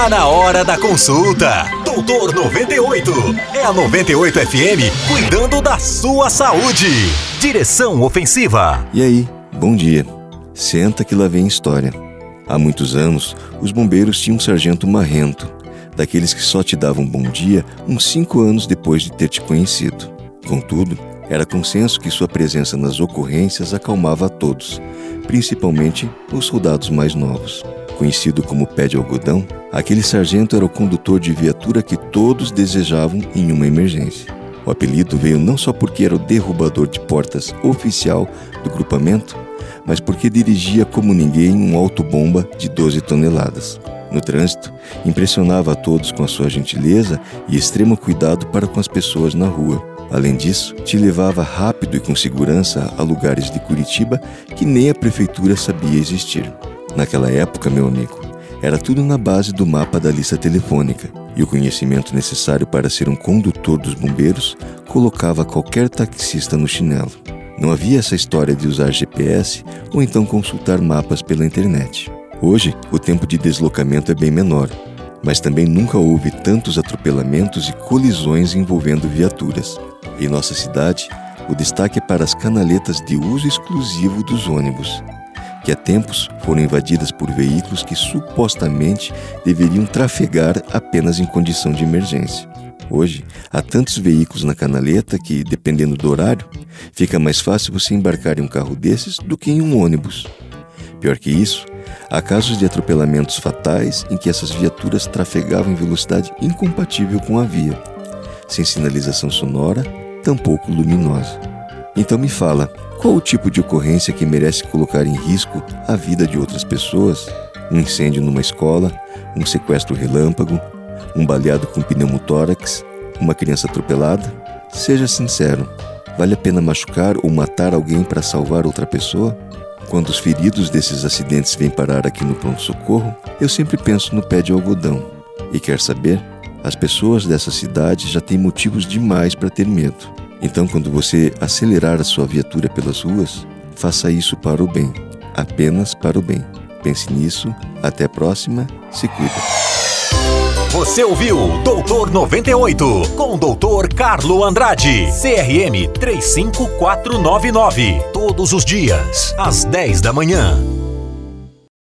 Tá na hora da consulta. Doutor 98. É a 98 FM cuidando da sua saúde. Direção ofensiva. E aí, bom dia. Senta que lá vem história. Há muitos anos, os bombeiros tinham um sargento marrento, daqueles que só te davam bom dia uns cinco anos depois de ter te conhecido. Contudo, era consenso que sua presença nas ocorrências acalmava a todos, principalmente os soldados mais novos. Conhecido como pé de algodão, aquele sargento era o condutor de viatura que todos desejavam em uma emergência. O apelido veio não só porque era o derrubador de portas oficial do grupamento, mas porque dirigia como ninguém um autobomba de 12 toneladas. No trânsito, impressionava a todos com a sua gentileza e extremo cuidado para com as pessoas na rua. Além disso, te levava rápido e com segurança a lugares de Curitiba que nem a prefeitura sabia existir. Naquela época, meu amigo, era tudo na base do mapa da lista telefônica, e o conhecimento necessário para ser um condutor dos bombeiros colocava qualquer taxista no chinelo. Não havia essa história de usar GPS ou então consultar mapas pela internet. Hoje, o tempo de deslocamento é bem menor, mas também nunca houve tantos atropelamentos e colisões envolvendo viaturas. Em nossa cidade, o destaque é para as canaletas de uso exclusivo dos ônibus que há tempos foram invadidas por veículos que supostamente deveriam trafegar apenas em condição de emergência. Hoje, há tantos veículos na canaleta que, dependendo do horário, fica mais fácil você embarcar em um carro desses do que em um ônibus. Pior que isso, há casos de atropelamentos fatais em que essas viaturas trafegavam em velocidade incompatível com a via, sem sinalização sonora, tampouco luminosa. Então me fala, qual o tipo de ocorrência que merece colocar em risco a vida de outras pessoas? Um incêndio numa escola, um sequestro relâmpago, um baleado com pneumotórax, uma criança atropelada? Seja sincero, vale a pena machucar ou matar alguém para salvar outra pessoa? Quando os feridos desses acidentes vêm parar aqui no pronto-socorro, eu sempre penso no pé de algodão. E quer saber? As pessoas dessa cidade já têm motivos demais para ter medo. Então, quando você acelerar a sua viatura pelas ruas, faça isso para o bem, apenas para o bem. Pense nisso, até a próxima, se cuida. Você ouviu Doutor 98 com Doutor Carlo Andrade, CRM 35499, todos os dias, às 10 da manhã.